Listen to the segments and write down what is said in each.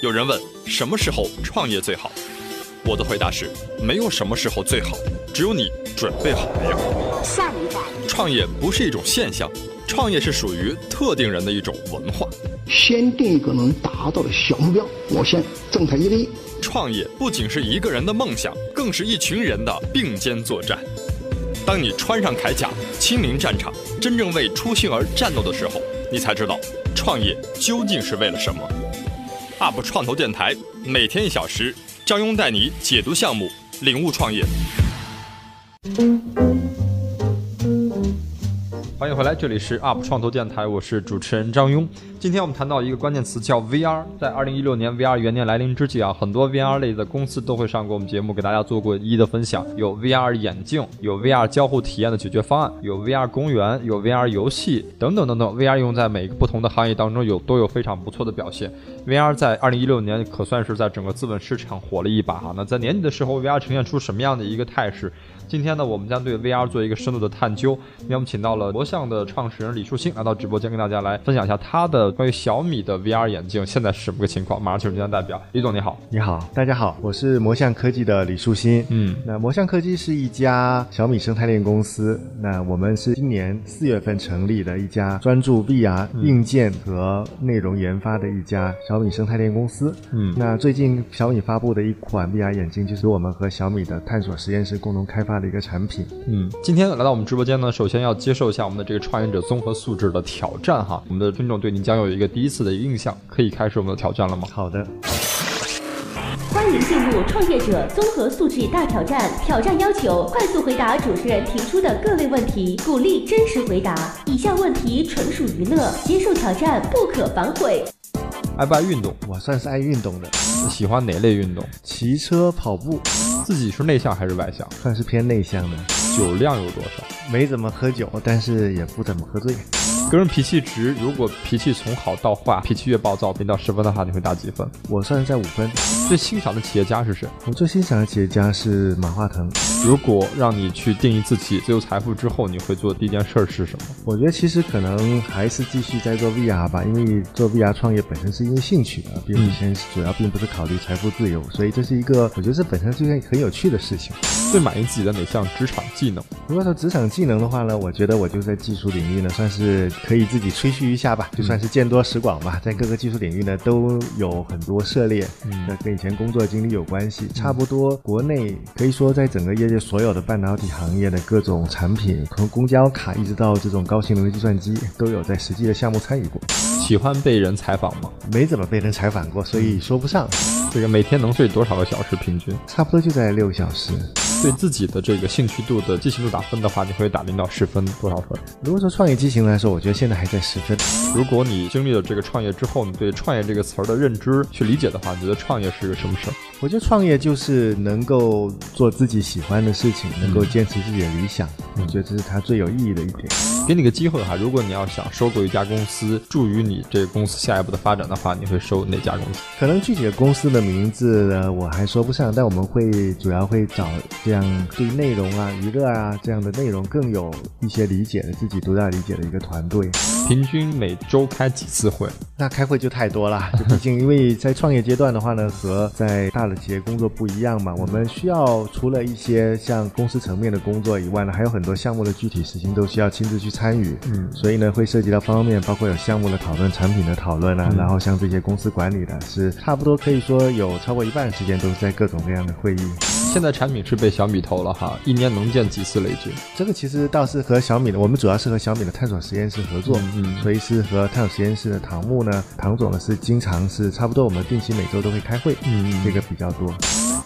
有人问什么时候创业最好，我的回答是没有什么时候最好，只有你准备好没有。下一代创业不是一种现象，创业是属于特定人的一种文化。先定一个能达到的小目标，我先挣他一礼。创业不仅是一个人的梦想，更是一群人的并肩作战。当你穿上铠甲，亲临战场，真正为初心而战斗的时候，你才知道创业究竟是为了什么。UP 创投电台每天一小时，张庸带你解读项目，领悟创业。欢迎回来，这里是 UP 创投电台，我是主持人张庸。今天我们谈到一个关键词叫 VR，在二零一六年 VR 元年来临之际啊，很多 VR 类的公司都会上过我们节目，给大家做过一一的分享。有 VR 眼镜，有 VR 交互体验的解决方案，有 VR 公园，有 VR 游戏等等等等。VR 用在每个不同的行业当中有都有非常不错的表现。VR 在二零一六年可算是在整个资本市场火了一把哈。那在年底的时候，VR 呈现出什么样的一个态势？今天呢，我们将对 VR 做一个深度的探究。今天我们请到了魔像的创始人李树新来到直播间，跟大家来分享一下他的关于小米的 VR 眼镜现在是什么个情况。马上请出今天代表李总，你好。你好，大家好，我是魔像科技的李树新。嗯，那魔像科技是一家小米生态链公司。那我们是今年四月份成立的一家专注 VR 硬件和内容研发的一家小米生态链公司。嗯那最近小米发布的一款 VR 眼镜，就是我们和小米的探索实验室共同开发的一个产品。嗯，今天来到我们直播间呢，首先要接受一下我们的这个创业者综合素质的挑战哈。我们的听众对您将有一个第一次的印象，可以开始我们的挑战了吗？好的，欢迎进入创业者综合素质大挑战。挑战要求快速回答主持人提出的各类问题，鼓励真实回答。以下问题纯属娱乐，接受挑战不可反悔。爱不爱运动？我算是爱运动的，喜欢哪类运动？骑车、跑步，自己是内向还是外向？算是偏内向的。酒量有多少？没怎么喝酒，但是也不怎么喝醉。个人脾气值，如果脾气从好到坏，脾气越暴躁，零到十分的话，你会打几分？我算是在五分。最欣赏的企业家是谁？我最欣赏的企业家是马化腾。如果让你去定义自己自由财富之后，你会做的第一件事儿是什么？我觉得其实可能还是继续在做 VR 吧，因为做 VR 创业本身是因为兴趣啊，并不先主要并不是考虑财富自由，所以这是一个我觉得这本身是一件很有趣的事情。最满意自己的哪项职场技能？如果说职场技能的话呢，我觉得我就在技术领域呢，算是可以自己吹嘘一下吧，就算是见多识广吧，在各个技术领域呢都有很多涉猎，那跟以前工作经历有关系。差不多国内可以说在整个业界所有的半导体行业的各种产品，从公交卡一直到这种高性能的计算机，都有在实际的项目参与过。喜欢被人采访吗？没怎么被人采访过，所以说不上。这个每天能睡多少个小时平均？差不多就在六小时。对自己的这个兴趣度的激情度打分的话，你会打零到十分多少分？如果说创业激情来说，我觉得现在还在十分。如果你经历了这个创业之后，你对创业这个词儿的认知去理解的话，你觉得创业是个什么事儿？我觉得创业就是能够做自己喜欢的事情，能够坚持自己的理想。我觉得这是它最有意义的一点。给你个机会哈，如果你要想收购一家公司，助于你这个公司下一步的发展的话，你会收哪家公司？可能具体的公司的名字呢，我还说不上，但我们会主要会找这样对内容啊、娱乐啊这样的内容更有一些理解的、自己独到理解的一个团队。平均每周开几次会？那开会就太多了，就毕竟因为在创业阶段的话呢，和在大的企业工作不一样嘛，我们需要除了一些像公司层面的工作以外呢，还有很多项目的具体实行都需要亲自去参与。嗯，所以呢，会涉及到方方面面，包括有项目的讨论、产品的讨论啊，然后像这些公司管理的，是差不多可以说有超过一半的时间都是在各种各样的会议。现在产品是被小米投了哈，一年能见几次雷军？这个其实倒是和小米的，我们主要是和小米的探索实验室合作，嗯所以是和探索实验室的唐木呢，唐总呢是经常是差不多我们定期每周都会开会，嗯这个比较多。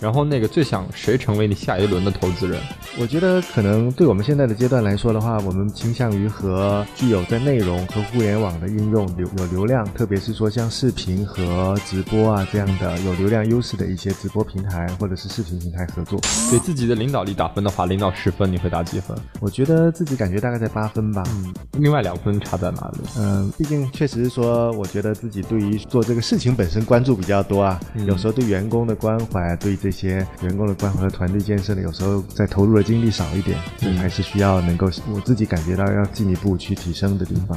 然后那个最想谁成为你下一轮的投资人？我觉得可能对我们现在的阶段来说的话，我们倾向于和具有在内容和互联网的应用流有流量，特别是说像视频和直播啊这样的有流量优势的一些直播平台或者是视频平台合作。给自己的领导力打分的话，零到十分你会打几分？我觉得自己感觉大概在八分吧。嗯，另外两分差在哪里？嗯，毕竟确实是说，我觉得自己对于做这个事情本身关注比较多啊，有时候对员工的关怀，对这些员工的关怀和团队建设呢，有时候在投入的精力少一点，还是需要能够我自己感觉到要进一步去提升的地方。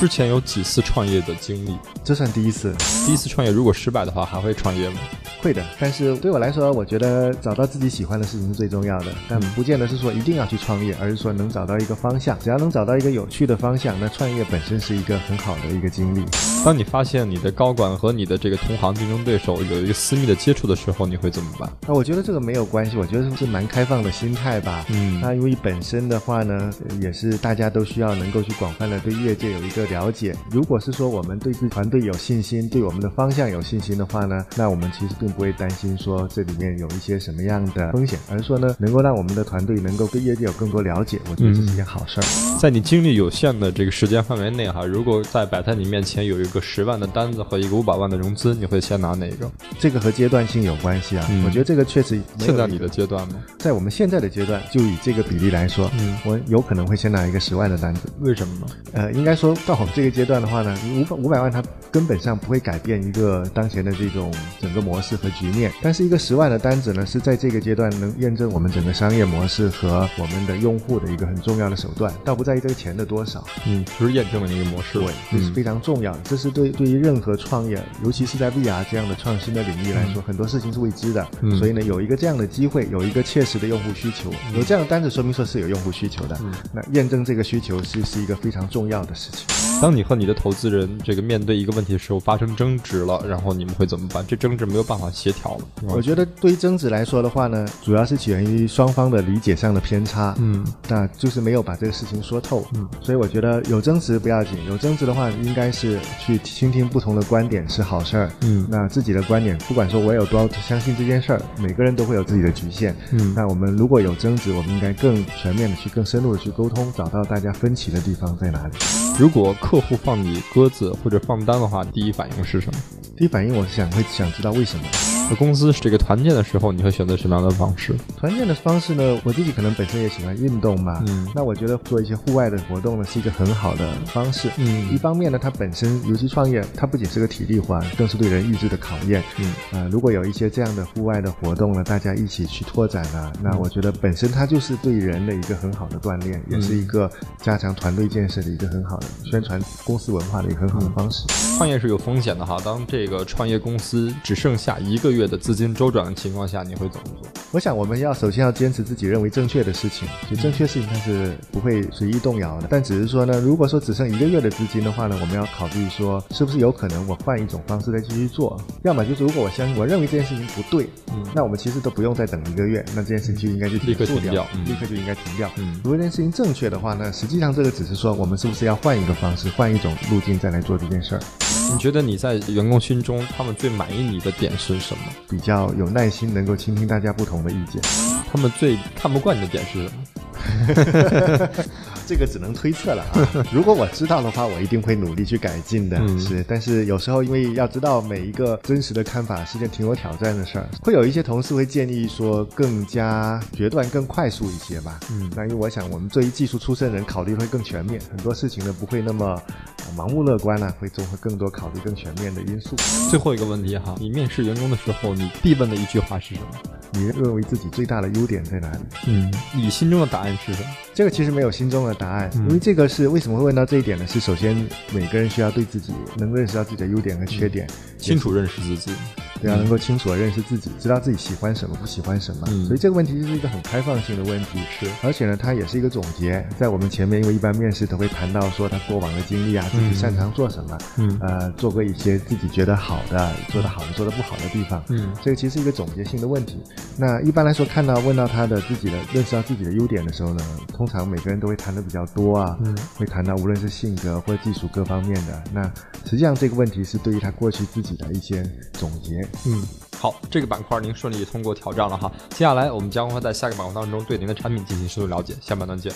之前有几次创业的经历，这算第一次。第一次创业如果失败的话，还会创业吗？会的，但是对我来说，我觉得找到自己喜欢的事情是最重要的。但不见得是说一定要去创业，而是说能找到一个方向。只要能找到一个有趣的方向，那创业本身是一个很好的一个经历。当你发现你的高管和你的这个同行竞争对手有一个私密的接触的时候，你会怎么办？那我觉得这个没有关系，我觉得是蛮开放的心态吧。嗯，那因为本身的话呢，也是大家都需要能够去广泛的对业界有一个了解。如果是说我们对自己团队有信心，对我们的方向有信心的话呢，那我们其实并不会担心说。这里面有一些什么样的风险，而是说呢，能够让我们的团队能够对业界有更多了解，我觉得这是一件好事儿。在你精力有限的这个时间范围内哈，如果在摆在你面前有一个十万的单子和一个五百万的融资，你会先拿哪个？这个和阶段性有关系啊。嗯我觉得这个确实现在你的阶段吗？在我们现在的阶段，就以这个比例来说，嗯，我有可能会先拿一个十万的单子。为什么呢？呃，应该说到我们这个阶段的话呢，五百五百万它根本上不会改变一个当前的这种整个模式和局面，但是一个十万的单子。呢是在这个阶段能验证我们整个商业模式和我们的用户的一个很重要的手段，倒不在于这个钱的多少，嗯，就是验证了一个模式，对，这是非常重要的。这是对对于任何创业，尤其是在 VR 这样的创新的领域来说，很多事情是未知的，所以呢，有一个这样的机会，有一个切实的用户需求，有这样的单子，说明说是有用户需求的。嗯那验证这个需求是是一个非常重要的事情。当你和你的投资人这个面对一个问题的时候发生争执了，然后你们会怎么办？这争执没有办法协调了。我觉得对于争执来说的话呢，主要是起源于双方的理解上的偏差，嗯，那就是没有把这个事情说透，嗯，所以我觉得有争执不要紧，有争执的话，应该是去倾听不同的观点是好事儿，嗯，那自己的观点，不管说我有多相信这件事儿，每个人都会有自己的局限，嗯，那我们如果有争执，我们应该更全面的去、更深入的去沟通，找到大家分歧的地方在哪里。如果客户放你鸽子或者放单的话，第一反应是什么？第一反应我是想会想知道为什么。公司是这个团建的时候，你会选择什么样的方式？团建的方式呢？我自己可能本身也喜欢运动嘛，嗯，那我觉得做一些户外的活动呢，是一个很好的方式。嗯，一方面呢，它本身尤其创业，它不仅是个体力活，更是对人意志的考验。嗯，呃，如果有一些这样的户外的活动呢，大家一起去拓展啊，那我觉得本身它就是对人的一个很好的锻炼，也是一个加强团队建设的一个很好的宣传公司文化的一个很好的方式。创业是有风险的哈，当这个创业公司只剩下一个月的资金周。转的情况下，你会怎么做？我想，我们要首先要坚持自己认为正确的事情，就正确事情它是不会随意动摇的。但只是说呢，如果说只剩一个月的资金的话呢，我们要考虑说，是不是有可能我换一种方式再继续做？要么就是如果我相信我认为这件事情不对，嗯，那我们其实都不用再等一个月，那这件事情就应该就立刻停掉，立刻就应该停掉。嗯，如果这件事情正确的话呢，实际上这个只是说，我们是不是要换一个方式，换一种路径再来做这件事儿？你觉得你在员工心中，他们最满意你的点是什么？比较有耐心，能够倾听大家不同的意见。他们最看不惯你的点是什么？这个只能推测了啊！如果我知道的话，我一定会努力去改进的。是，但是有时候因为要知道每一个真实的看法是件挺有挑战的事儿，会有一些同事会建议说更加决断、更快速一些吧。嗯，那因为我想我们作为技术出身人，考虑会更全面，很多事情呢不会那么盲目乐观呢，会综合更多考虑更全面的因素。最后一个问题哈，你面试员工的时候，你必问的一句话是什么？你认为自己最大的优点在哪里？嗯，你心中的答案是什么？这个其实没有心中的答案，因为这个是为什么会问到这一点呢？是首先每个人需要对自己能认识到自己的优点和缺点，清楚认识自己。对啊，能够清楚的认识自己，知道自己喜欢什么，不喜欢什么。所以这个问题就是一个很开放性的问题。是，而且呢，它也是一个总结。在我们前面，因为一般面试都会谈到说他过往的经历啊，自己擅长做什么，嗯，呃，做过一些自己觉得好的、做得好的、做得不好的地方。嗯，这个其实是一个总结性的问题。那一般来说，看到问到他的自己的认识到自己的优点的时候呢，通常每个人都会谈的比较多啊，嗯，会谈到无论是性格或技术各方面的。那实际上这个问题是对于他过去自己的一些总结。嗯。好，这个板块您顺利通过挑战了哈。接下来我们将会在下个板块当中对您的产品进行深入了解。下半段见。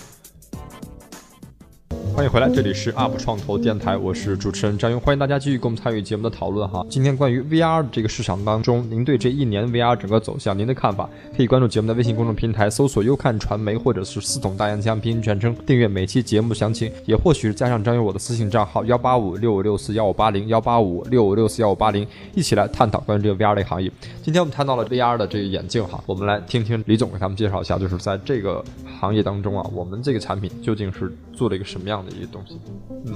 欢迎回来，这里是 UP 创投电台，我是主持人张勇，欢迎大家继续跟我们参与节目的讨论哈。今天关于 VR 这个市场当中，您对这一年 VR 整个走向您的看法，可以关注节目的微信公众平台，搜索“优看传媒”或者是“四桶大岩浆”拼音全称，订阅每期节目详情，也或许是加上张勇我的私信账号幺八五六五六四幺五八零幺八五六五六四幺五八零，一起来探讨关于这个 VR 的行业。今天我们谈到了 VR 的这个眼镜哈，我们来听听李总给他们介绍一下，就是在这个行业当中啊，我们这个产品究竟是做了一个什么样的一个东西？嗯，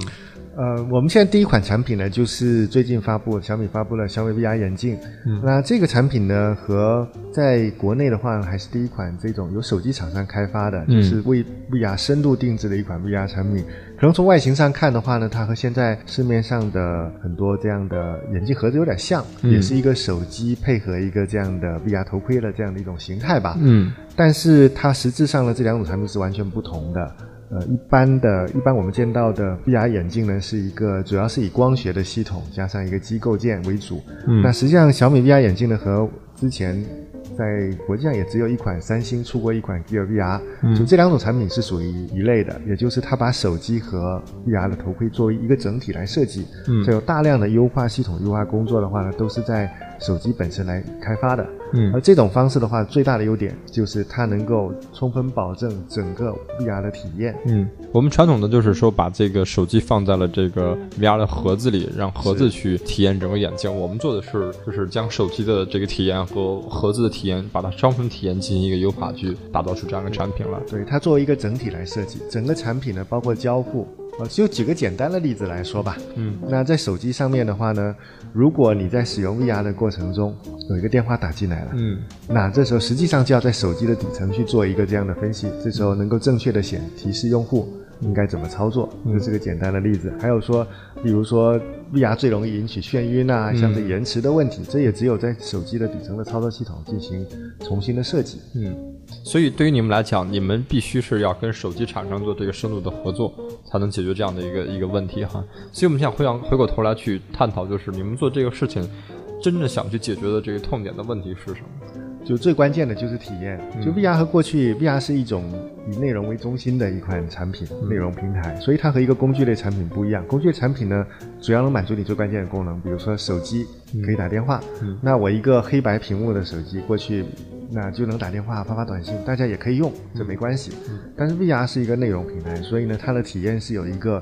呃，我们现在第一款产品呢，就是最近发布小米发布了小米 VR 眼镜。嗯，那这个产品呢，和在国内的话，还是第一款这种由手机厂商开发的，就是为 VR 深度定制的一款 VR 产品。可能从外形上看的话呢，它和现在市面上的很多这样的眼镜盒子有点像，也是一个手机配合一个这样的 VR 头盔的这样的一种形态吧。嗯，但是它实质上呢，这两种产品是完全不同的。呃，一般的，一般我们见到的 VR 眼镜呢，是一个主要是以光学的系统加上一个机构件为主。嗯，那实际上小米 VR 眼镜呢，和之前在国际上也只有一款三星出过一款 Gear VR，就这两种产品是属于一类的，也就是它把手机和 VR 的头盔作为一个整体来设计。嗯，有大量的优化系统优化工作的话呢，都是在手机本身来开发的。嗯，而这种方式的话，最大的优点就是它能够充分保证整个 VR 的体验。嗯，我们传统的就是说把这个手机放在了这个 VR 的盒子里，让盒子去体验整个眼镜。我们做的是就是将手机的这个体验和盒子的体验，把它双重体验进行一个优化，去打造出这样的产品来。对，它作为一个整体来设计，整个产品呢，包括交互。呃，就举个简单的例子来说吧。嗯，那在手机上面的话呢，如果你在使用 VR 的过程中有一个电话打进来了，嗯，那这时候实际上就要在手机的底层去做一个这样的分析，这时候能够正确的显提示用户应该怎么操作，这是个简单的例子。还有说，比如说 VR 最容易引起眩晕啊，像是延迟的问题，这也只有在手机的底层的操作系统进行重新的设计。嗯。所以，对于你们来讲，你们必须是要跟手机厂商做这个深度的合作，才能解决这样的一个一个问题哈。所以，我们想回想回过头来去探讨，就是你们做这个事情，真正想去解决的这个痛点的问题是什么？就最关键的就是体验。就 VR 和过去，VR 是一种以内容为中心的一款产品，内容平台，所以它和一个工具类产品不一样。工具类产品呢，主要能满足你最关键的功能，比如说手机可以打电话。那我一个黑白屏幕的手机过去。那就能打电话、发发短信，大家也可以用，这没关系。但是 VR 是一个内容平台，所以呢，它的体验是有一个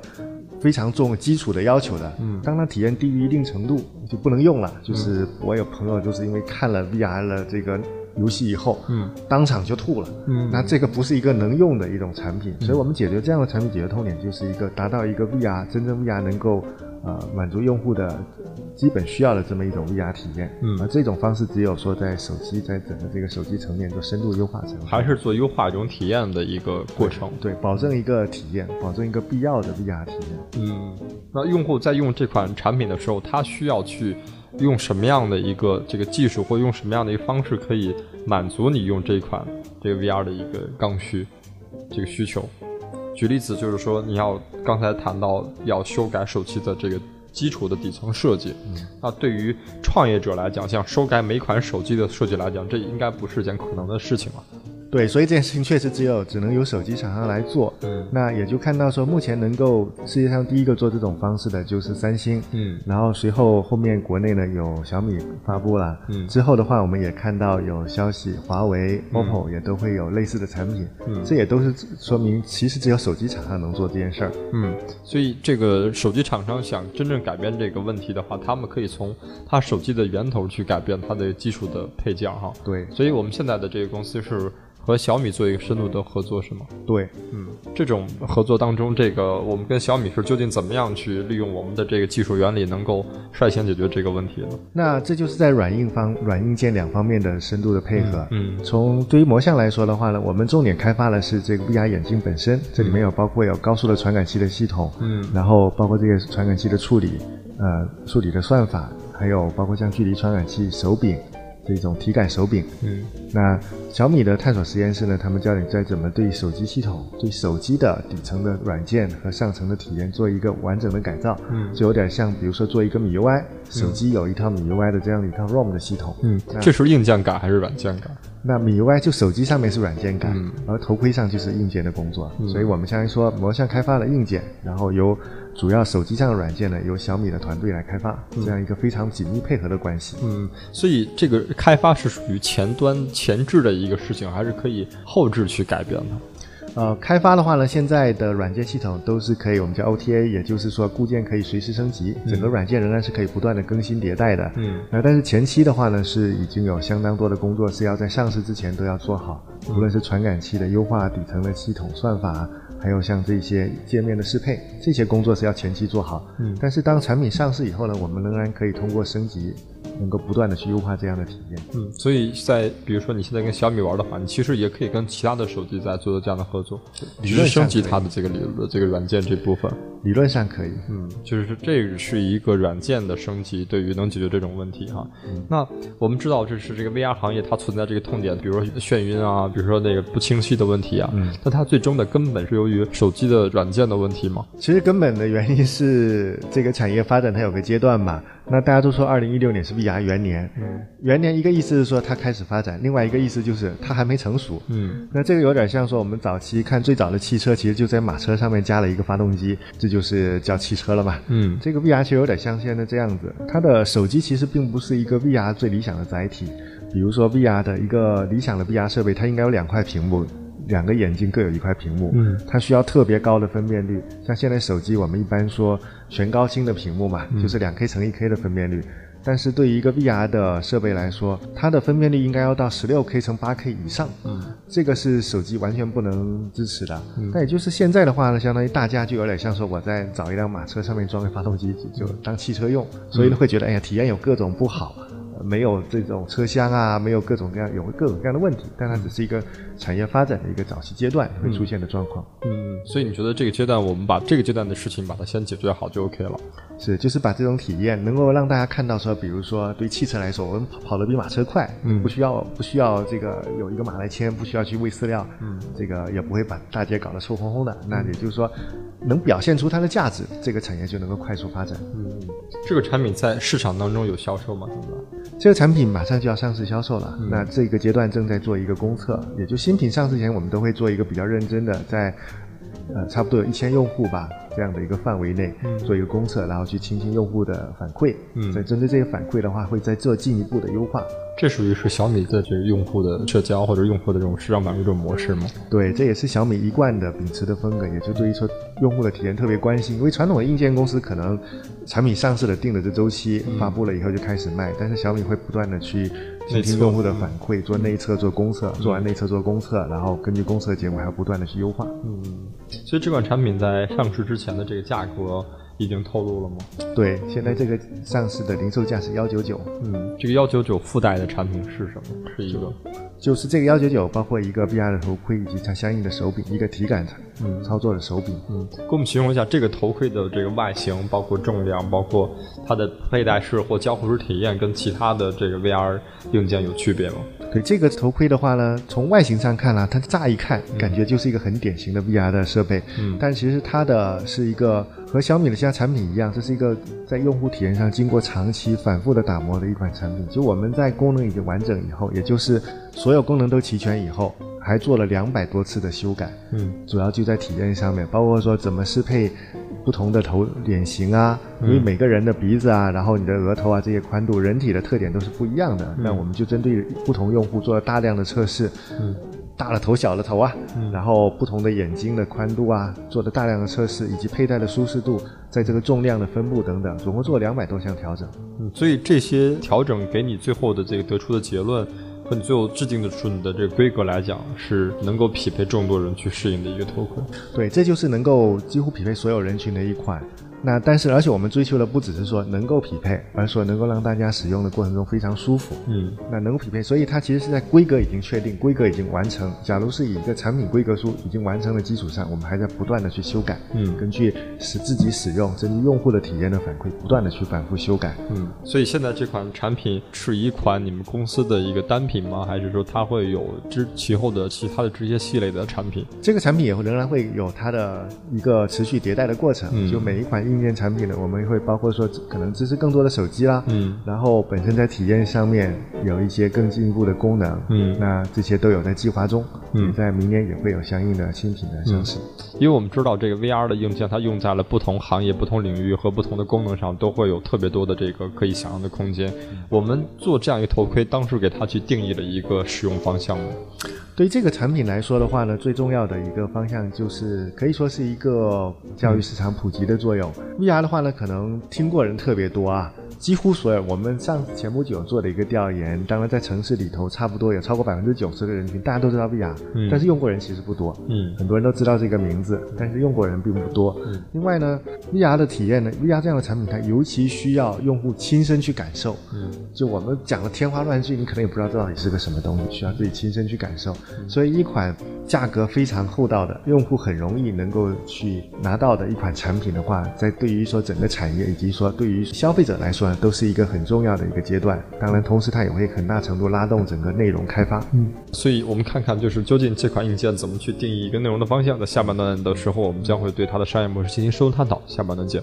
非常重基础的要求的。嗯，当它体验低于一定程度，就不能用了。就是我有朋友就是因为看了 VR 的这个游戏以后，嗯，当场就吐了。嗯，那这个不是一个能用的一种产品，所以我们解决这样的产品解决痛点，就是一个达到一个 VR 真正 VR 能够。呃，满足用户的基本需要的这么一种 VR 体验，嗯，而这种方式只有说在手机在整个这个手机层面做深度优化才还是做优化一种体验的一个过程，对，保证一个体验，保证一个必要的 VR 体验。嗯，那用户在用这款产品的时候，他需要去用什么样的一个这个技术，或用什么样的一个方式，可以满足你用这款这个 VR 的一个刚需这个需求？举例子就是说，你要刚才谈到要修改手机的这个基础的底层设计，那对于创业者来讲，像修改每款手机的设计来讲，这应该不是件可能的事情了。对，所以这件事情确实只有只能由手机厂商来做。嗯，那也就看到说，目前能够世界上第一个做这种方式的就是三星。嗯，然后随后后面国内呢有小米发布了。嗯，之后的话我们也看到有消息，华为、OPPO 也都会有类似的产品。嗯，这也都是说明，其实只有手机厂商能做这件事儿。嗯，所以这个手机厂商想真正改变这个问题的话，他们可以从他手机的源头去改变它的基础的配件哈。对，所以我们现在的这个公司是。和小米做一个深度的合作是吗？对，嗯，这种合作当中，这个我们跟小米是究竟怎么样去利用我们的这个技术原理，能够率先解决这个问题呢？那这就是在软硬方、软硬件两方面的深度的配合。嗯，从对于模像来说的话呢，我们重点开发的是这个 VR 眼镜本身，这里面有包括有高速的传感器的系统，嗯，然后包括这个传感器的处理，呃，处理的算法，还有包括像距离传感器手柄。这种体感手柄，嗯，那小米的探索实验室呢？他们教你在怎么对手机系统、对手机的底层的软件和上层的体验做一个完整的改造，嗯，就有点像，比如说做一个米 UI，手机有一套米 UI 的这样的一套 ROM 的系统，嗯，这是硬件改还是软件改？那米 UI 就手机上面是软件感，嗯而头盔上就是硬件的工作。所以我们相当于说，魔像开发了硬件，然后由主要手机上的软件呢，由小米的团队来开发，这样一个非常紧密配合的关系。嗯，所以这个开发是属于前端前置的一个事情，还是可以后置去改变的？呃，开发的话呢，现在的软件系统都是可以，我们叫 OTA，也就是说固件可以随时升级，整个软件仍然是可以不断的更新迭代的。嗯，呃，但是前期的话呢，是已经有相当多的工作是要在上市之前都要做好，无论是传感器的优化、底层的系统算法，还有像这些界面的适配，这些工作是要前期做好。嗯但是当产品上市以后呢，我们仍然可以通过升级，能够不断的去优化这样的体验。嗯，所以在比如说你现在跟小米玩的话，你其实也可以跟其他的手机在做这样的合作，理论升级它的这个理论这个软件这部分。理论上可以。嗯，就是这个是一个软件的升级，对于能解决这种问题哈。那我们知道，这是这个 VR 行业它存在这个痛点，比如说眩晕啊，比如说那个不清晰的问题啊。嗯，那它最终的根本是由于手机的软件的问题吗？其实根本的原因是这个产业发展它有个阶段嘛。那大家都说二零一六年是 VR 元年，嗯，元年一个意思是说它开始发展，另外一个意思就是它还没成熟。嗯，那这个有点像说我们早期看最早的汽车，其实就在马车上面加了一个发动机，这就是叫汽车了嘛。嗯这个 VR 其实有点像现在这样子，它的手机其实并不是一个 VR 最理想的载体。比如说 VR 的一个理想的 VR 设备，它应该有两块屏幕，两个眼睛各有一块屏幕。嗯，它需要特别高的分辨率。像现在手机，我们一般说全高清的屏幕嘛，就是两 K 乘一 K 的分辨率。但是对于一个 VR 的设备来说，它的分辨率应该要到十六 K 乘八 K 以上。嗯，这个是手机完全不能支持的。那也就是现在的话呢，相当于大家就有点像说我在找一辆马车上面装个发动机，就就当汽车用，所以呢会觉得哎呀体验有各种不好。呃没有这种车厢啊，没有各种各样有各种各样的问题，但它只是一个产业发展的一个早期阶段会出现的状况。嗯，所以你觉得这个阶段我们把这个阶段的事情把它先解决好就 OK 了？是，就是把这种体验能够让大家看到说，比如说对汽车来说，我们跑跑得比马车快，嗯不需要不需要这个有一个马来签，不需要去喂饲料，嗯，这个也不会把大街搞得臭烘烘的。那也就是说，能表现出它的价值，这个产业就能够快速发展。嗯，这个产品在市场当中有销售吗？现在？这个产品马上就要上市销售了，嗯那这个阶段正在做一个公测，也就新品上市前，我们都会做一个比较认真的，在呃差不多有一千用户吧这样的一个范围内做一个公测，然后去倾听用户的反馈，嗯。所以针对这些反馈的话，会再做进一步的优化。这属于是小米的这个用户的社交或者用户的这种市场反馈这种模式吗？对，这也是小米一贯的秉持的风格，也就对于说用户的体验特别关心。因为传统的硬件公司可能产品上市了定了这周期，发布了以后就开始卖，但是小米会不断的去倾听用户的反馈，做内测、做公测，做完内测做公测，然后根据公测的结果还要不断的去优化。嗯，所以这款产品在上市之前的这个价格已经透露了吗？对，现在这个上市的零售价是幺九九，嗯，这个幺九九附带的产品是什么？是一个就是这个幺九九包括一个 VR 的头盔以及它相应的手柄，一个体感嗯操作的手柄。嗯，给我们形容一下这个头盔的这个外形，包括重量，包括它的佩戴式或交互式体验，跟其他的这个 VR 硬件有区别吗？对这个头盔的话呢，从外形上看呢、它乍一看感觉就是一个很典型的 VR 的设备，嗯但其实它的是一个和小米的其他产品一样，这是一个在用户体验上经过长期反复的打磨的一款产品。就我们在功能已经完整以后，也就是所有功能都齐全以后，还做了两百多次的修改，嗯主要就在体验上面，包括说怎么适配不同的头脸型啊，因为每个人的鼻子啊，然后你的额头啊这些宽度，人体的特点都是不一样的。那我们就针对不同用户做了大量的测试，嗯大了头小了头啊，嗯然后不同的眼睛的宽度啊，做了大量的测试，以及佩戴的舒适度，在这个重量的分布等等，总共做了两百多项调整。嗯，所以这些调整给你最后的这个得出的结论。你最后制定的出你的这个规格来讲，是能够匹配众多人去适应的一个头盔。对，这就是能够几乎匹配所有人群的一款。那但是，而且我们追求的不只是说能够匹配，而是说能够让大家使用的过程中非常舒服。嗯那能够匹配，所以它其实是在规格已经确定，规格已经完成。假如是以一个产品规格书已经完成的基础上，我们还在不断的去修改，嗯根据使自己使用，根据用户的体验的反馈，不断的去反复修改。嗯，所以现在这款产品是一款你们公司的一个单品吗？还是说它会有之其后的其他的这些系列的产品？这个产品也会仍然会有它的一个持续迭代的过程，嗯就每一款硬件产品呢，我们会包括说可能支持更多的手机啦，嗯，然后本身在体验上面有一些更进一步的功能，嗯那这些都有在计划中，嗯也在明年也会有相应的新品的上市。因为我们知道这个 VR 的硬件，它用在了不同行业、不同领域和不同的功能上，都会有特别多的这个可以想象的空间。我们做这样一个头盔，当时给它去定义了一个使用方向吗？对于这个产品来说的话呢，最重要的一个方向就是可以说是一个教育市场普及的作用。VR 的话呢，可能听过人特别多啊，几乎所有我们上前不久做的一个调研，当然在城市里头差不多有超过百分之九十的人群大家都知道 VR，、嗯但是用过人其实不多。嗯很多人都知道这个名字，但是用过人并不多。嗯另外呢，VR 的体验呢，VR 这样的产品它尤其需要用户亲身去感受。嗯就我们讲的天花乱坠，你可能也不知道这到底是个什么东西，需要自己亲身去感受。所以一款价格非常厚道的，用户很容易能够去拿到的一款产品的话，在对于说整个产业以及说对于消费者来说呢，都是一个很重要的一个阶段。当然，同时它也会很大程度拉动整个内容开发。嗯，所以我们看看，就是究竟这款硬件怎么去定义一个内容的方向。在下半段的时候，我们将会对它的商业模式进行深入探讨。下半段见。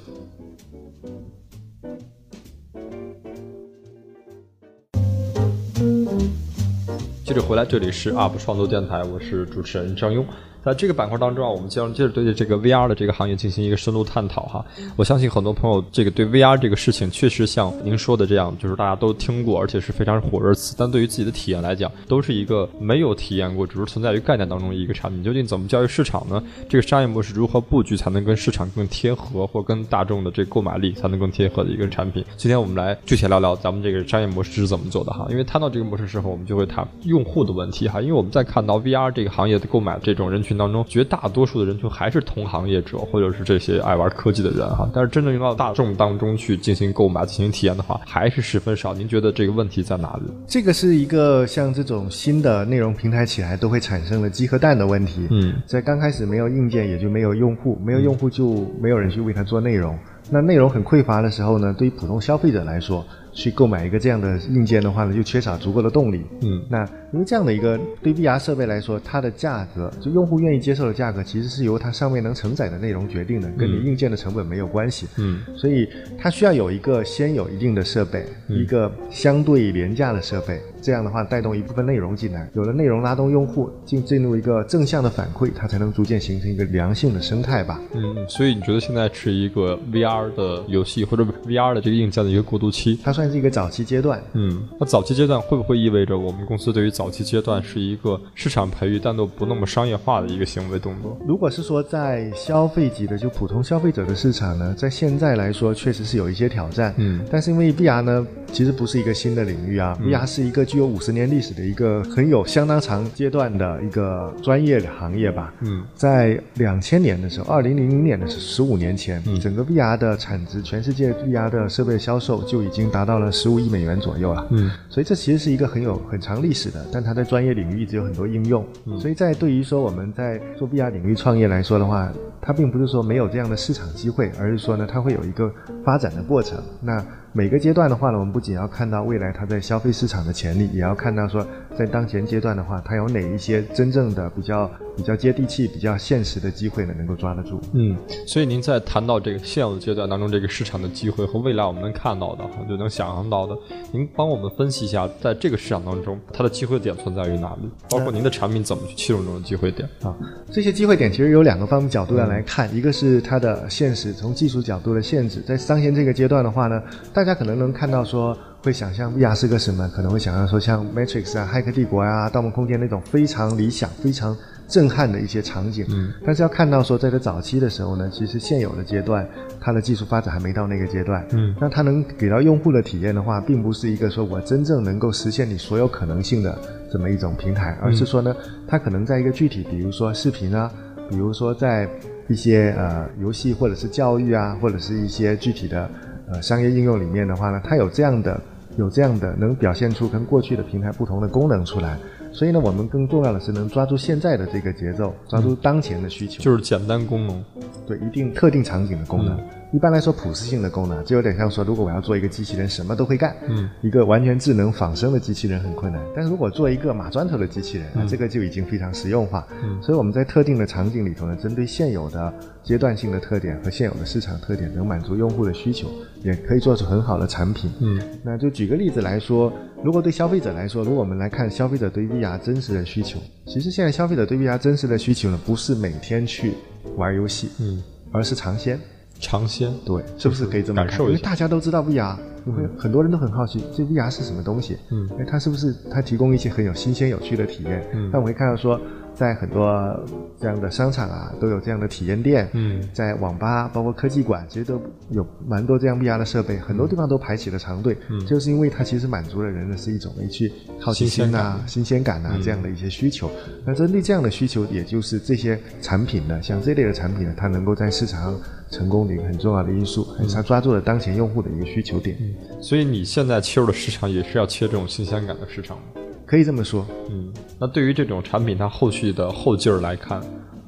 回来，这里是 UP 创作电台，我是主持人张庸。在这个板块当中啊，我们将接着对这个 VR 的这个行业进行一个深入探讨哈。我相信很多朋友这个对 VR 这个事情确实像您说的这样，就是大家都听过，而且是非常火热词，但对于自己的体验来讲，都是一个没有体验过，只是存在于概念当中的一个产品。究竟怎么教育市场呢？这个商业模式如何布局才能跟市场更贴合，或跟大众的这个购买力才能更贴合的一个产品？今天我们来具体聊聊咱们这个商业模式是怎么做的哈。因为谈到这个模式的时候，我们就会谈用户的问题哈。因为我们在看到 VR 这个行业的购买这种人群当中，绝大多数的人群还是同行业者或者是这些爱玩科技的人哈。但是真正用到大众当中去进行购买、进行体验的话，还是十分少。您觉得这个问题在哪里？这个是一个像这种新的内容平台起来都会产生的鸡和蛋的问题。嗯，在刚开始没有硬件，也就没有用户，没有用户就没有人去为它做内容。那内容很匮乏的时候呢，对于普通消费者来说，去购买一个这样的硬件的话呢，就缺少足够的动力。嗯那因为这样的一个对 VR 设备来说，它的价格就用户愿意接受的价格，其实是由它上面能承载的内容决定的，跟你硬件的成本没有关系。嗯所以它需要有一个先有一定的设备，嗯一个相对廉价的设备，这样的话带动一部分内容进来，有了内容拉动用户进进入一个正向的反馈，它才能逐渐形成一个良性的生态吧。嗯，所以你觉得现在是一个 VR 的游戏或者 VR 的这个硬件的一个过渡期？它算是一个早期阶段。嗯，那早期阶段会不会意味着我们公司对于早期阶段是一个市场培育但都不那么商业化的一个行为动作？如果是说在消费级的就普通消费者的市场呢，在现在来说确实是有一些挑战。嗯但是因为 VR 呢，其实不是一个新的领域啊、v r 是一个具有五十年历史的一个很有相当长阶段的一个专业的行业吧。嗯在两千年的时候，二零零零年的时候，十五年前，嗯整个 VR 的产值，全世界 VR 的设备销售就已经达到了十五亿美元左右了。嗯所以这其实是一个很有很长历史的，但它在专业领域一直有很多应用。嗯所以在对于说我们在做 VR 领域创业来说的话，它并不是说没有这样的市场机会，而是说呢，它会有一个发展的过程。那每个阶段的话呢，我们不仅要看到未来它在消费市场的潜力，也要看到说在当前阶段的话，它有哪一些真正的比较比较接地气、比较现实的机会呢，能够抓得住。嗯，所以您在谈到这个现有的阶段当中，这个市场的机会和未来我们能看到的，就能想象到的，您帮我们分析一下，在这个市场当中，它的机会点存在于哪里？包括您的产品怎么去切入这种机会点？啊，这些机会点其实有两个方面角度要来看，一个是它的现实，从技术角度的限制，在当前这个阶段的话呢，大家可能能看到说，会想象 VR 是个什么，可能会想象说像 Matrix 啊、骇客帝国啊、盗梦空间那种非常理想、非常震撼的一些场景。嗯，但是要看到说，在这早期的时候呢，其实现有的阶段，它的技术发展还没到那个阶段。嗯那它能给到用户的体验的话，并不是一个说我真正能够实现你所有可能性的这么一种平台，而是说呢，它可能在一个具体，比如说视频啊，比如说在一些呃游戏或者是教育啊，或者是一些具体的呃商业应用里面的话呢，它有这样的有这样的能表现出跟过去的平台不同的功能出来。所以呢，我们更重要的是能抓住现在的这个节奏，抓住当前的需求。就是简单功能。对一定特定场景的功能。一般来说，普适性的功能，就有点像说，如果我要做一个机器人，什么都会干，嗯，一个完全智能仿生的机器人很困难。但是如果做一个码砖头的机器人，那嗯这个就已经非常实用化。嗯所以我们在特定的场景里头呢，针对现有的阶段性的特点和现有的市场特点，能满足用户的需求，也可以做出很好的产品。嗯，那就举个例子来说，如果对消费者来说，如果我们来看消费者对 VR 真实的需求，其实现在消费者对 VR 真实的需求呢，不是每天去玩游戏，嗯，而是尝鲜。尝鲜，对，是不是可以这么看？感受一下因为大家都知道 VR，因为很多人都很好奇，这 VR 是什么东西？嗯哎，它是不是它提供一些很有新鲜有趣的体验？嗯但我会看到说，在很多这样的商场啊，都有这样的体验店。嗯在网吧，包括科技馆，其实都有蛮多这样 VR 的设备，很多地方都排起了长队。嗯就是因为它其实满足了人的是一种诶去好奇心啊、新鲜感啊、嗯这样的一些需求。那针对这样的需求，也就是这些产品呢，像这类的产品呢，它能够在市场上成功的一个很重要的因素，嗯它抓住了当前用户的一个需求点。嗯所以你现在切入的市场也是要切这种新鲜感的市场吗？可以这么说，嗯，那对于这种产品，它后续的后劲儿来看，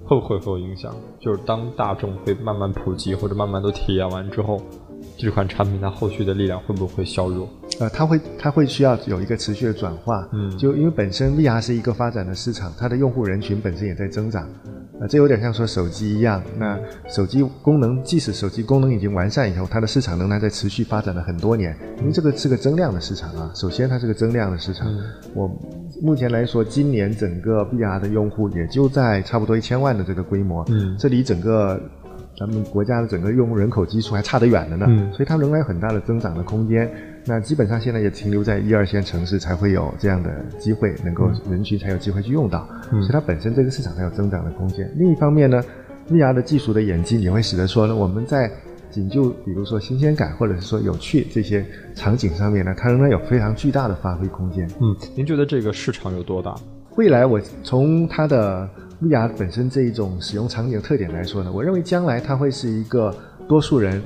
会不会会有影响？就是当大众被慢慢普及或者慢慢都体验完之后，这款产品它后续的力量会不会削弱？呃，它会它会需要有一个持续的转化，嗯。就因为本身 VR 是一个发展的市场，它的用户人群本身也在增长，呃，这有点像说手机一样，那手机功能即使手机功能已经完善以后，它的市场仍然在持续发展了很多年，因为这个是个增量的市场啊，首先它是个增量的市场，我目前来说，今年整个 VR 的用户也就在差不多一千万的这个规模，嗯。这离整个咱们国家的整个用户人口基数还差得远的呢，嗯所以它仍然有很大的增长的空间。那基本上现在也停留在一二线城市才会有这样的机会，能够人群才有机会去用到，嗯所以它本身这个市场还有增长的空间。另一方面呢，VR 的技术的演进也会使得说呢，我们在仅就比如说新鲜感或者是说有趣这些场景上面呢，它仍然有非常巨大的发挥空间。嗯，您觉得这个市场有多大？未来我从它的 VR 本身这一种使用场景特点来说呢，我认为将来它会是一个多数人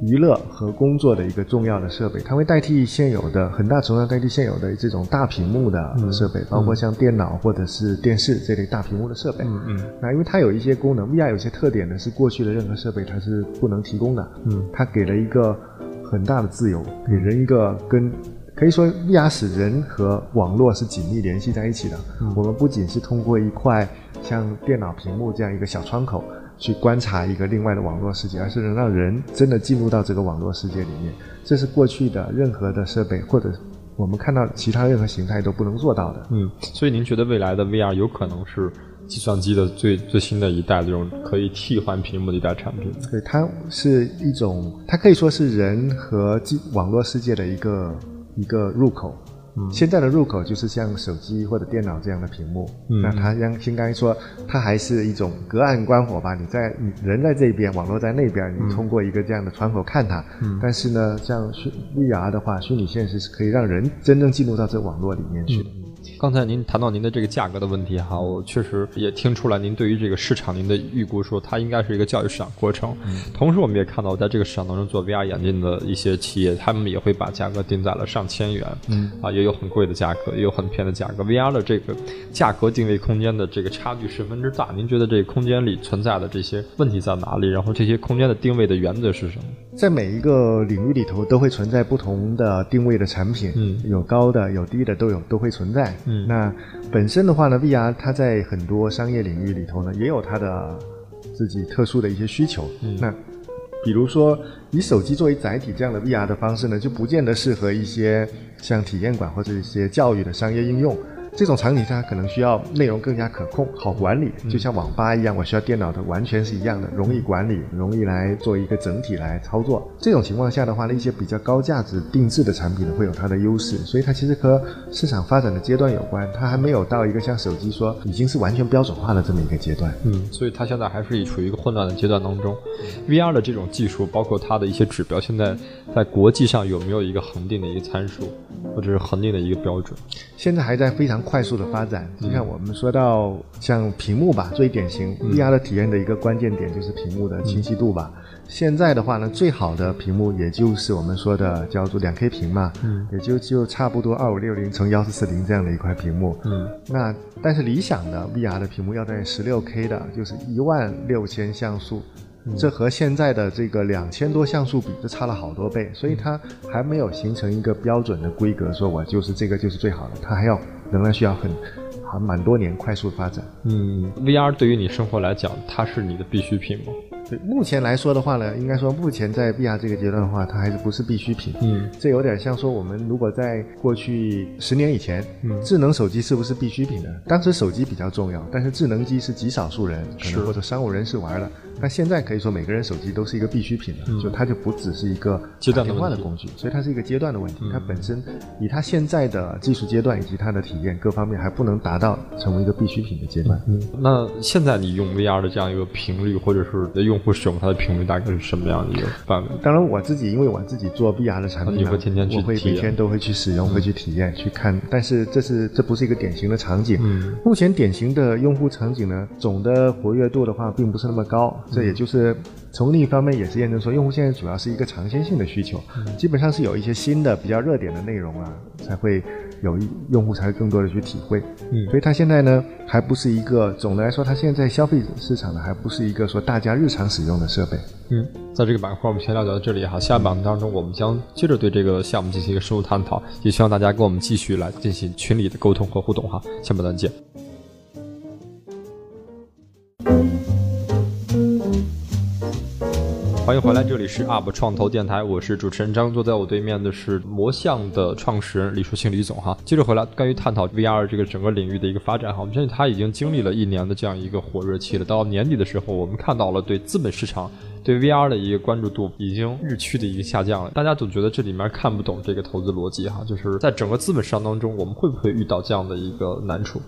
娱乐和工作的一个重要的设备，它会代替现有的很大程度上代替现有的这种大屏幕的设备，包括像电脑或者是电视这类大屏幕的设备。嗯嗯那因为它有一些功能，VR 有些特点呢，是过去的任何设备它是不能提供的。嗯它给了一个很大的自由，给人一个跟可以说 VR 使人和网络是紧密联系在一起的。嗯我们不仅是通过一块像电脑屏幕这样一个小窗口去观察一个另外的网络世界，而是能让人真的进入到这个网络世界里面。这是过去的任何的设备或者我们看到其他任何形态都不能做到的。嗯，所以您觉得未来的 VR 有可能是计算机的最最新的一代这种可以替换屏幕的一代产品？对，它是一种，它可以说是人和机网络世界的一个一个入口。嗯现在的入口就是像手机或者电脑这样的屏幕，嗯那它相应该说，它还是一种隔岸观火吧。你在你人在这边，网络在那边，嗯你通过一个这样的窗口看它。但是呢，像虚 VR 的话，虚拟现实是可以让人真正进入到这网络里面去的。刚才您谈到您的这个价格的问题哈，我确实也听出来您对于这个市场您的预估说它应该是一个教育市场过程。同时，我们也看到在这个市场当中做 VR 眼镜的一些企业，他们也会把价格定在了上千元，嗯啊，也有很贵的价格，也有很便宜的价格。VR 的这个价格定位空间的这个差距十分之大，您觉得这个空间里存在的这些问题在哪里？然后这些空间的定位的原则是什么？在每一个领域里头都会存在不同的定位的产品，嗯有高的有低的都有都会存在，嗯那本身的话呢，VR 它在很多商业领域里头呢也有它的自己特殊的一些需求，嗯那比如说以手机作为载体这样的 VR 的方式呢，就不见得适合一些像体验馆或者一些教育的商业应用。这种场景下可能需要内容更加可控、好管理，就像网吧一样，我需要电脑的完全是一样的，容易管理，容易来做一个整体来操作。这种情况下的话呢，一些比较高价值定制的产品呢会有它的优势，所以它其实和市场发展的阶段有关，它还没有到一个像手机说已经是完全标准化的这么一个阶段。嗯，所以它现在还是处于一个混乱的阶段当中。VR 的这种技术，包括它的一些指标，现在在国际上有没有一个恒定的一个参数，或者是恒定的一个标准？现在还在非常快速的发展。就像我们说到像屏幕吧，最典型 VR 的体验的一个关键点就是屏幕的清晰度吧。现在的话呢，最好的屏幕也就是我们说的叫做两 K 屏嘛，嗯也就就差不多二五六零乘幺四四零这样的一块屏幕。嗯那但是理想的 VR 的屏幕要在十六 K 的，就是一万六千像素。这和现在的这个两千多像素比，这差了好多倍，所以它还没有形成一个标准的规格，说我就是这个就是最好的，它还要仍然需要很还蛮多年快速发展。嗯，VR 对于你生活来讲，它是你的必需品吗？对，目前来说的话呢，应该说目前在 VR 这个阶段的话，它还是不是必需品。嗯，这有点像说我们如果在过去十年以前，嗯，智能手机是不是必需品呢？当时手机比较重要，但是智能机是极少数人可能或者商务人士玩的。但现在可以说每个人手机都是一个必需品了，就它就不只是一个阶段电话的工具，所以它是一个阶段的问题。它本身以它现在的技术阶段以及它的体验各方面还不能达到成为一个必需品的阶段。嗯，那现在你用 VR 的这样一个频率，或者是用户使用它的频率大概是什么样的一个范围？当然我自己因为我自己做 VR 的产品，你会天天去我会每天都会去使用，会去体验去看。但是这是这不是一个典型的场景。嗯，目前典型的用户场景呢，总的活跃度的话并不是那么高，这也就是。从另一方面也是验证说，用户现在主要是一个尝鲜性的需求，基本上是有一些新的比较热点的内容啊，才会有用户才会更多的去体会。嗯，所以它现在呢，还不是一个总的来说，它现在消费市场呢，还不是一个说大家日常使用的设备。嗯，在这个板块我们先聊到这里哈，下板当中我们将接着对这个项目进行一个深入探讨，也希望大家跟我们继续来进行群里的沟通和互动哈，下半段见。欢迎回来，这里是 UP 创投电台，我是主持人张，坐在我对面的是魔象的创始人李书庆李总哈。接着回来，关于探讨 VR 这个整个领域的一个发展哈，我们相信它已经经历了一年的这样一个火热期了。到年底的时候，我们看到了对资本市场对 VR 的一个关注度已经日趋的一个下降了。大家总觉得这里面看不懂这个投资逻辑哈，就是在整个资本市场当中，我们会不会遇到这样的一个难处？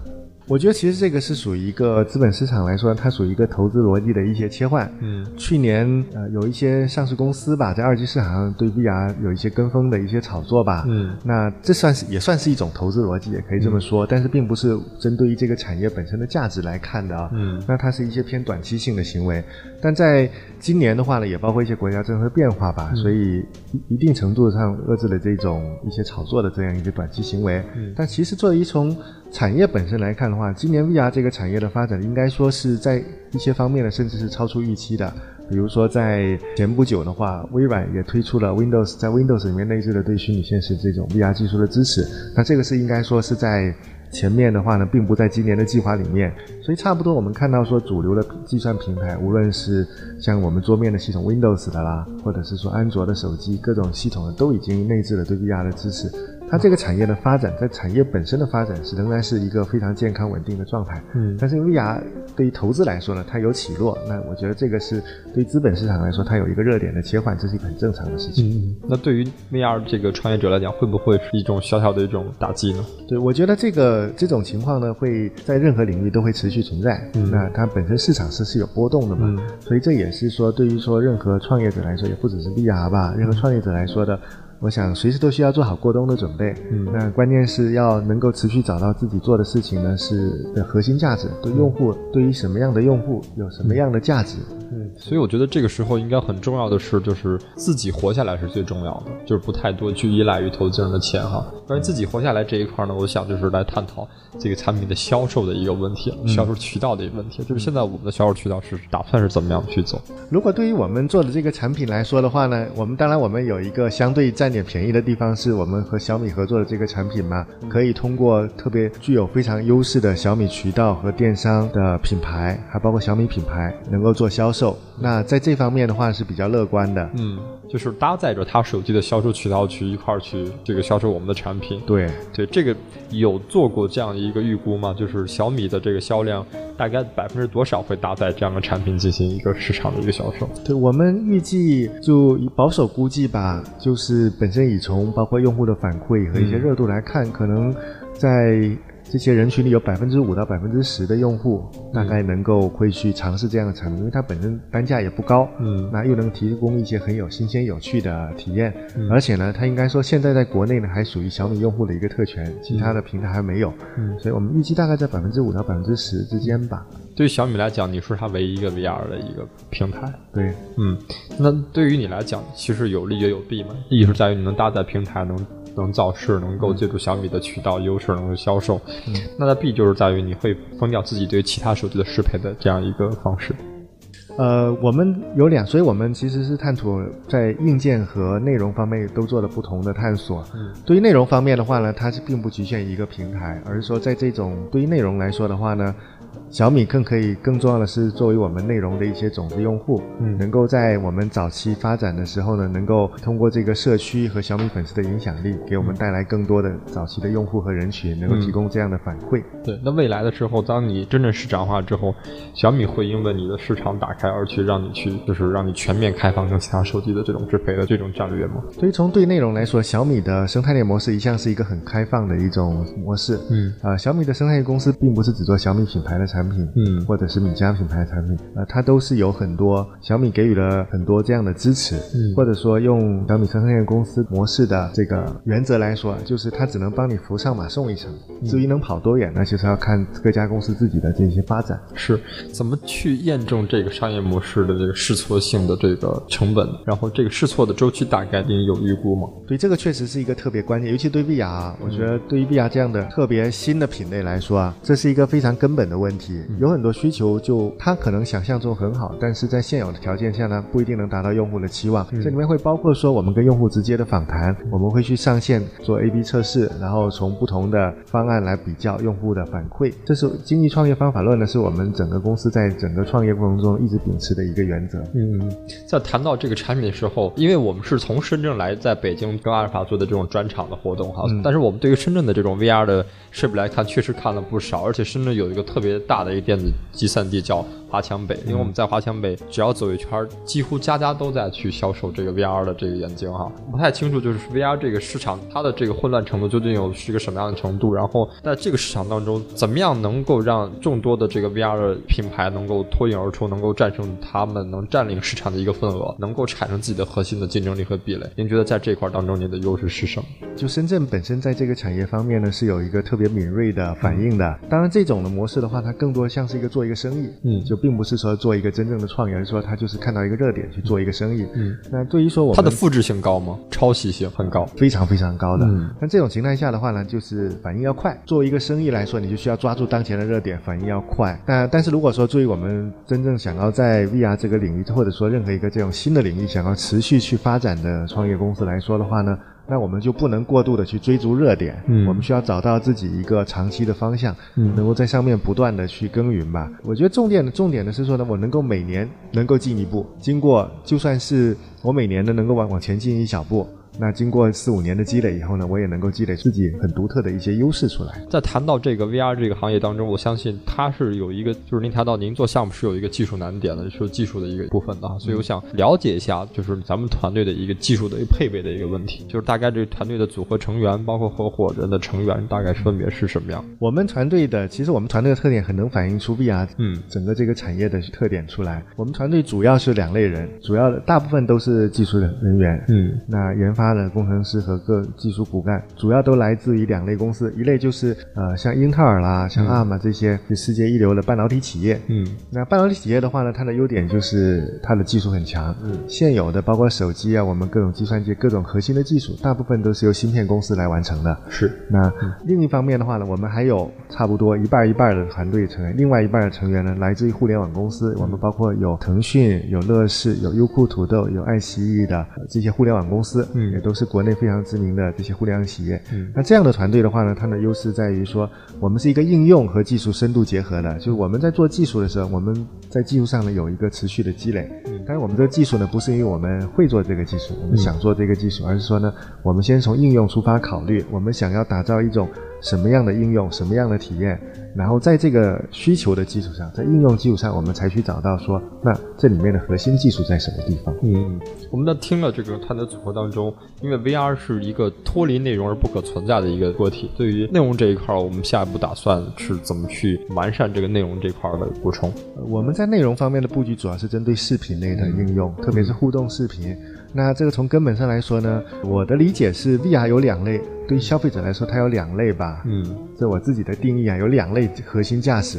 我觉得其实这个是属于一个资本市场来说，它属于一个投资逻辑的一些切换。嗯，去年呃有一些上市公司吧，在二级市场上对 VR 有一些跟风的一些炒作吧。嗯，那这算是也算是一种投资逻辑，也可以这么说。但是并不是针对于这个产业本身的价值来看的啊。嗯，那它是一些偏短期性的行为。但在今年的话呢，也包括一些国家政策变化吧，所以一一定程度上遏制了这种一些炒作的这样一个短期行为。嗯，但其实作为从产业本身来看的话，今年 VR 这个产业的发展应该说是在一些方面呢，甚至是超出预期的。比如说在前不久的话，微软也推出了 Windows 在 Windows 里面内置的对虚拟现实这种 VR 技术的支持。那这个是应该说是在前面的话呢，并不在今年的计划里面。所以差不多我们看到说主流的计算平台，无论是像我们桌面的系统 Windows 的啦，或者是说安卓的手机各种系统呢，都已经内置了对 VR 的支持。它这个产业的发展，在产业本身的发展是仍然是一个非常健康稳定的状态。嗯，但是 VR 对于投资来说呢，它有起落，那我觉得这个是对资本市场来说，它有一个热点的切换，这是一个很正常的事情。嗯，那对于 VR 这个创业者来讲，会不会是一种小小的一种打击呢？对，我觉得这个这种情况呢，会在任何领域都会持续存在。嗯，那它本身市场是是有波动的嘛，嗯，所以这也是说，对于说任何创业者来说，也不只是 VR 吧，任何创业者来说的。我想随时都需要做好过冬的准备。嗯，那关键是要能够持续找到自己做的事情呢，是的核心价值。对用户，对于什么样的用户有什么样的价值？嗯，所以我觉得这个时候应该很重要的是，就是自己活下来是最重要的，就是不太多去依赖于投资人的钱哈。关于自己活下来这一块呢，我想就是来探讨这个产品的销售的一个问题，销售渠道的一个问题。就是现在我们的销售渠道是打算是怎么样去走？如果对于我们做的这个产品来说的话呢，我们当然我们有一个相对占点便宜的地方，是我们和小米合作的这个产品嘛，可以通过特别具有非常优势的小米渠道和电商的品牌，还包括小米品牌，能够做销售。那在这方面的话是比较乐观的。嗯，就是搭载着他手机的销售渠道去一块儿去这个销售我们的产品。对对，这个有做过这样一个预估吗？就是小米的这个销量大概百分之多少会搭载这样的产品进行一个市场的一个销售？对我们预计就以保守估计吧，就是本身已从包括用户的反馈和一些热度来看，可能在。这些人群里有百分之五到百分之十的用户，大概能够会去尝试这样的产品，因为它本身单价也不高，嗯，那又能提供一些很有新鲜有趣的体验，而且呢，它应该说现在在国内呢还属于小米用户的一个特权，其他的平台还没有，嗯，所以我们预计大概在百分之五到百分之十之间吧。对于小米来讲，你是它唯一一个 VR 的一个平台，对，嗯，那对于你来讲，其实有利也有弊嘛，利是在于你能搭载平台能。能造势，能够借助小米的渠道优势，能够销售。嗯，那它弊就是在于你会封掉自己对其他手机的适配的这样一个方式。呃，我们有两，所以我们其实是探索在硬件和内容方面都做了不同的探索。嗯，对于内容方面的话呢，它是并不局限于一个平台，而是说在这种对于内容来说的话呢。小米更可以，更重要的是作为我们内容的一些种子用户，嗯，能够在我们早期发展的时候呢，能够通过这个社区和小米粉丝的影响力，给我们带来更多的早期的用户和人群，能够提供这样的反馈。对，那未来的时候，当你真正市场化之后，小米会因为你的市场打开而去让你去，就是让你全面开放跟其他手机的这种适配的这种战略吗？所以从对内容来说，小米的生态链模式一向是一个很开放的一种模式。嗯，啊，小米的生态链公司并不是只做小米品牌的产品，嗯，或者是米家品牌产品，呃，它都是有很多小米给予了很多这样的支持，嗯，或者说用小米生态链公司模式的这个原则来说，就是它只能帮你扶上马送一程，至于能跑多远，呢，其实要看各家公司自己的这些发展。是怎么去验证这个商业模式的这个试错性的这个成本？然后这个试错的周期大概您有预估吗？对，这个确实是一个特别关键，尤其对 VR，我觉得对于 VR 这样的特别新的品类来说啊，这是一个非常根本的问题，有很多需求就。就它可能想象中很好，但是在现有的条件下呢，不一定能达到用户的期望。这里面会包括说，我们跟用户直接的访谈，我们会去上线做 A/B 测试，然后从不同的方案来比较用户的反馈。这是经济创业方法论呢，是我们整个公司在整个创业过程中一直秉持的一个原则。嗯，在谈到这个产品的时候，因为我们是从深圳来，在北京跟阿尔法做的这种专场的活动哈，但是我们对于深圳的这种 VR 的设备来看，确实看了不少，而且深圳有一个特别大的一个电子计算机。叫华强北，因为我们在华强北，只要走一圈，几乎家家都在去销售这个 VR 的这个眼镜哈。不太清楚，就是 VR 这个市场它的这个混乱程度究竟有是一个什么样的程度？然后在这个市场当中，怎么样能够让众多的这个 VR 的品牌能够脱颖而出，能够战胜他们，能占领市场的一个份额，能够产生自己的核心的竞争力和壁垒？您觉得在这块当中，您的优势是什么？就深圳本身在这个产业方面呢，是有一个特别敏锐的反应的。当然，这种的模式的话，它更多像是一个做一个生意。嗯，就并不是说做一个真正的创业，而是说他就是看到一个热点去做一个生意。嗯，那对于说我们它的复制性高吗？抄袭性很高，非常非常高的。嗯，那这种情况下的话呢，就是反应要快。作为一个生意来说，你就需要抓住当前的热点，反应要快。那但是如果说作为我们真正想要在 VR 这个领域，或者说任何一个这种新的领域想要持续去发展的创业公司来说的话呢？那我们就不能过度的去追逐热点，嗯，我们需要找到自己一个长期的方向，嗯，能够在上面不断的去耕耘吧。我觉得重点的重点的是说呢，我能够每年能够进一步，经过就算是我每年呢能够往往前进一小步。那经过四五年的积累以后呢，我也能够积累自己很独特的一些优势出来。在谈到这个 VR 这个行业当中，我相信它是有一个，就是您谈到您做项目是有一个技术难点的，是技术的一个部分的啊。所以我想了解一下，就是咱们团队的一个技术的一个配备的一个问题，就是大概这个团队的组合成员，包括合伙人的成员，大概分别是什么样？我们团队的，其实我们团队的特点很能反映出 VR 嗯整个这个产业的特点出来。我们团队主要是两类人，主要的大部分都是技术人人员，嗯，那研发的工程师和。各技术骨干主要都来自于两类公司，一类就是呃像英特尔啦、像 ARM 这些世界一流的半导体企业。嗯，那半导体企业的话呢，它的优点就是它的技术很强。嗯，现有的包括手机啊，我们各种计算机各种核心的技术，大部分都是由芯片公司来完成的。是。那另一方面的话呢，我们还有差不多一半一半的团队成员，另外一半的成员呢来自于互联网公司。我们包括有腾讯、有乐视、有优酷土豆、有爱奇艺的这些互联网公司，嗯，也都是国内非常。知名的这些互联网企业，嗯，那这样的团队的话呢，它的优势在于说，我们是一个应用和技术深度结合的，就是我们在做技术的时候，我们在技术上呢有一个持续的积累，嗯，但是我们这个技术呢，不是因为我们会做这个技术，我们想做这个技术，而是说呢，我们先从应用出发考虑，我们想要打造一种。什么样的应用，什么样的体验，然后在这个需求的基础上，在应用基础上，我们才去找到说，那这里面的核心技术在什么地方？嗯，我们在听了这个它的组合当中，因为 VR 是一个脱离内容而不可存在的一个个体。对于内容这一块，我们下一步打算是怎么去完善这个内容这块的补充？我们在内容方面的布局主要是针对视频类的应用，特别是互动视频。那这个从根本上来说呢，我的理解是，VR 有两类，对于消费者来说，它有两类吧。嗯，这我自己的定义啊，有两类核心驾驶，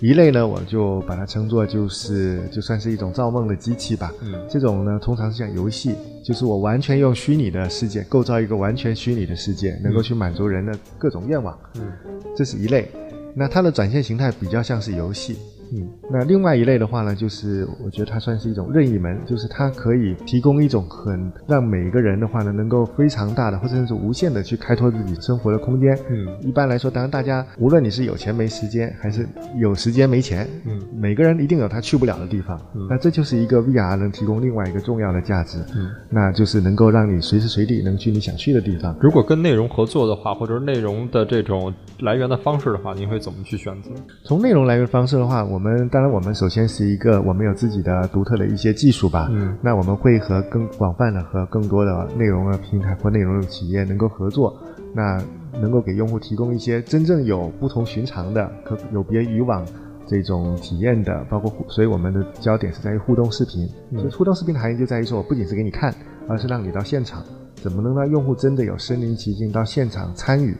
一类呢，我就把它称作就是就算是一种造梦的机器吧。嗯，这种呢，通常是像游戏，就是我完全用虚拟的世界构造一个完全虚拟的世界，能够去满足人的各种愿望。嗯，这是一类。那它的展现形态比较像是游戏。嗯，那另外一类的话呢，就是我觉得它算是一种任意门，就是它可以提供一种很让每个人的话呢，能够非常大的或者是无限的去开拓自己生活的空间。嗯，一般来说，当然大家无论你是有钱没时间，还是有时间没钱，嗯，每个人一定有他去不了的地方。嗯那这就是一个 VR 能提供另外一个重要的价值。嗯，那就是能够让你随时随地能去你想去的地方。如果跟内容合作的话，或者是内容的这种来源的方式的话，您会怎么去选择？从内容来源方式的话，我们当然我们首先是一个我们有自己的独特的一些技术吧。嗯，那我们会和更广泛的和更多的内容的平台或内容的企业能够合作，那能够给用户提供一些真正有不同寻常的、可有别于往这种体验的，包括互，所以我们的焦点是在于互动视频。嗯所以互动视频的含义就在于说，我不仅是给你看，而是让你到现场，怎么能让用户真的有身临其境到现场参与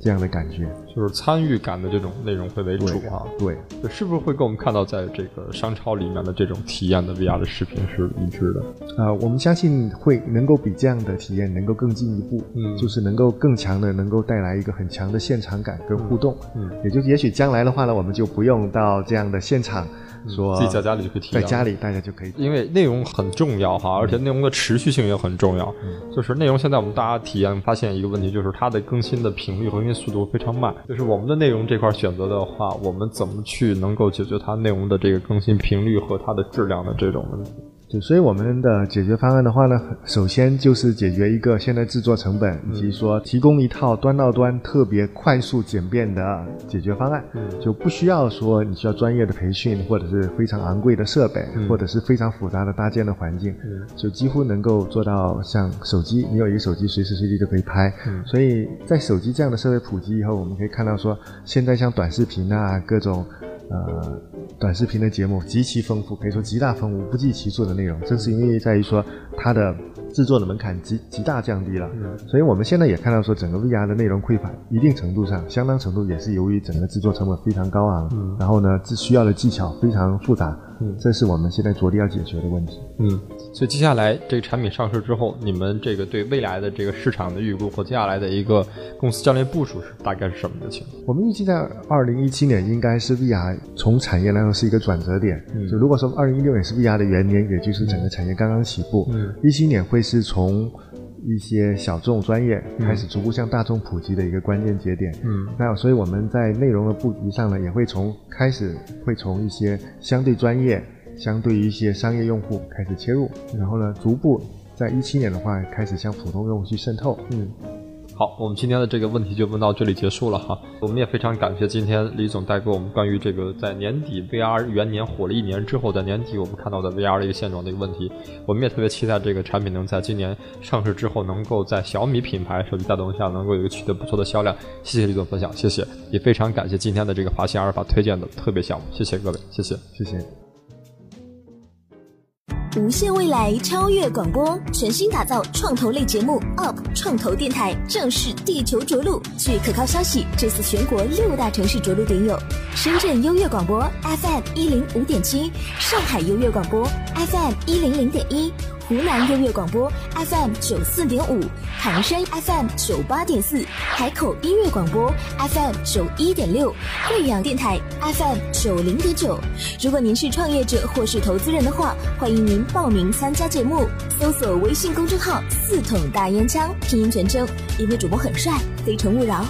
这样的感觉？就是参与感的这种内容会为主啊。对。对，是不是会跟我们看到在这个商超里面的这种体验的 VR 的视频是一致的？呃，我们相信会能够比这样的体验能够更进一步，嗯就是能够更强的，能够带来一个很强的现场感跟互动，嗯，也就也许将来的话呢，我们就不用到这样的现场说、自己在家里就可以体验在家里大家就可以，因为内容很重要哈，而且内容的持续性也很重要。就是内容现在我们大家体验发现一个问题，就是它的更新的频率和更新速度非常慢。就是我们的内容这块选择的话，我们怎么去能够解决它内容的这个更新频率和它的质量的这种问题？对，所以我们的解决方案的话呢，首先就是解决一个现在制作成本，以及说提供一套端到端特别快速简便的解决方案，嗯。就不需要说你需要专业的培训，或者是非常昂贵的设备，或者是非常复杂的搭建的环境，嗯。就几乎能够做到像手机，你有一个手机随时随地就可以拍。嗯。所以在手机这样的设备普及以后，我们可以看到说，现在像短视频啊，各种呃短视频的节目极其丰富，可以说极大丰富、不计其数的内容，正是因为在于说它的制作的门槛极极大降低了。嗯所以我们现在也看到说，整个 VR 的内容匮乏，一定程度上、相当程度也是由于整个制作成本非常高昂，嗯然后呢，这需要的技巧非常复杂，嗯这是我们现在着力要解决的问题。嗯，所以接下来这个产品上市之后，你们这个对未来的这个市场的预估和接下来的一个公司战略部署是大概是什么的情况？我们预计在二零一七年应该是 VR 从产业来说是一个转折点。嗯就如果说二零一六年是 VR 的元年，也就是整个产业刚刚起步，嗯一七年会是从一些小众专业嗯开始逐步向大众普及的一个关键节点。嗯那所以我们在内容的布局上呢，也会从开始会从一些相对专业、相对于一些商业用户开始切入，然后呢，逐步在一七年的话开始向普通用户去渗透。嗯。好，我们今天的这个问题就问到这里结束了哈。我们也非常感谢今天李总带给我们关于这个在年底 VR 元年火了一年之后，在年底我们看到的 VR 的一个现状的一个问题。我们也特别期待这个产品能在今年上市之后，能够在小米品牌手机带动下，能够有一个取得不错的销量。谢谢李总分享，谢谢，也非常感谢今天的这个华信阿尔法推荐的特别项目，谢谢各位，谢谢。谢谢。无限未来，超越广播，全新打造创投类节目 UP 创投电台正式地球着陆。据可靠消息，这次全国六大城市着陆点有：深圳优越广播 FM 一零五点七，上海优越广播 FM 一零零点一。湖南音乐广播 FM 九四点五，唐山 FM 九八点四，海口音乐广播 FM 九一点六，贵阳电台 FM 九零点九。如果您是创业者或是投资人的话，欢迎您报名参加节目，搜索微信公众号“四桶大烟枪”，拼音全称，因为主播很帅，非诚勿扰。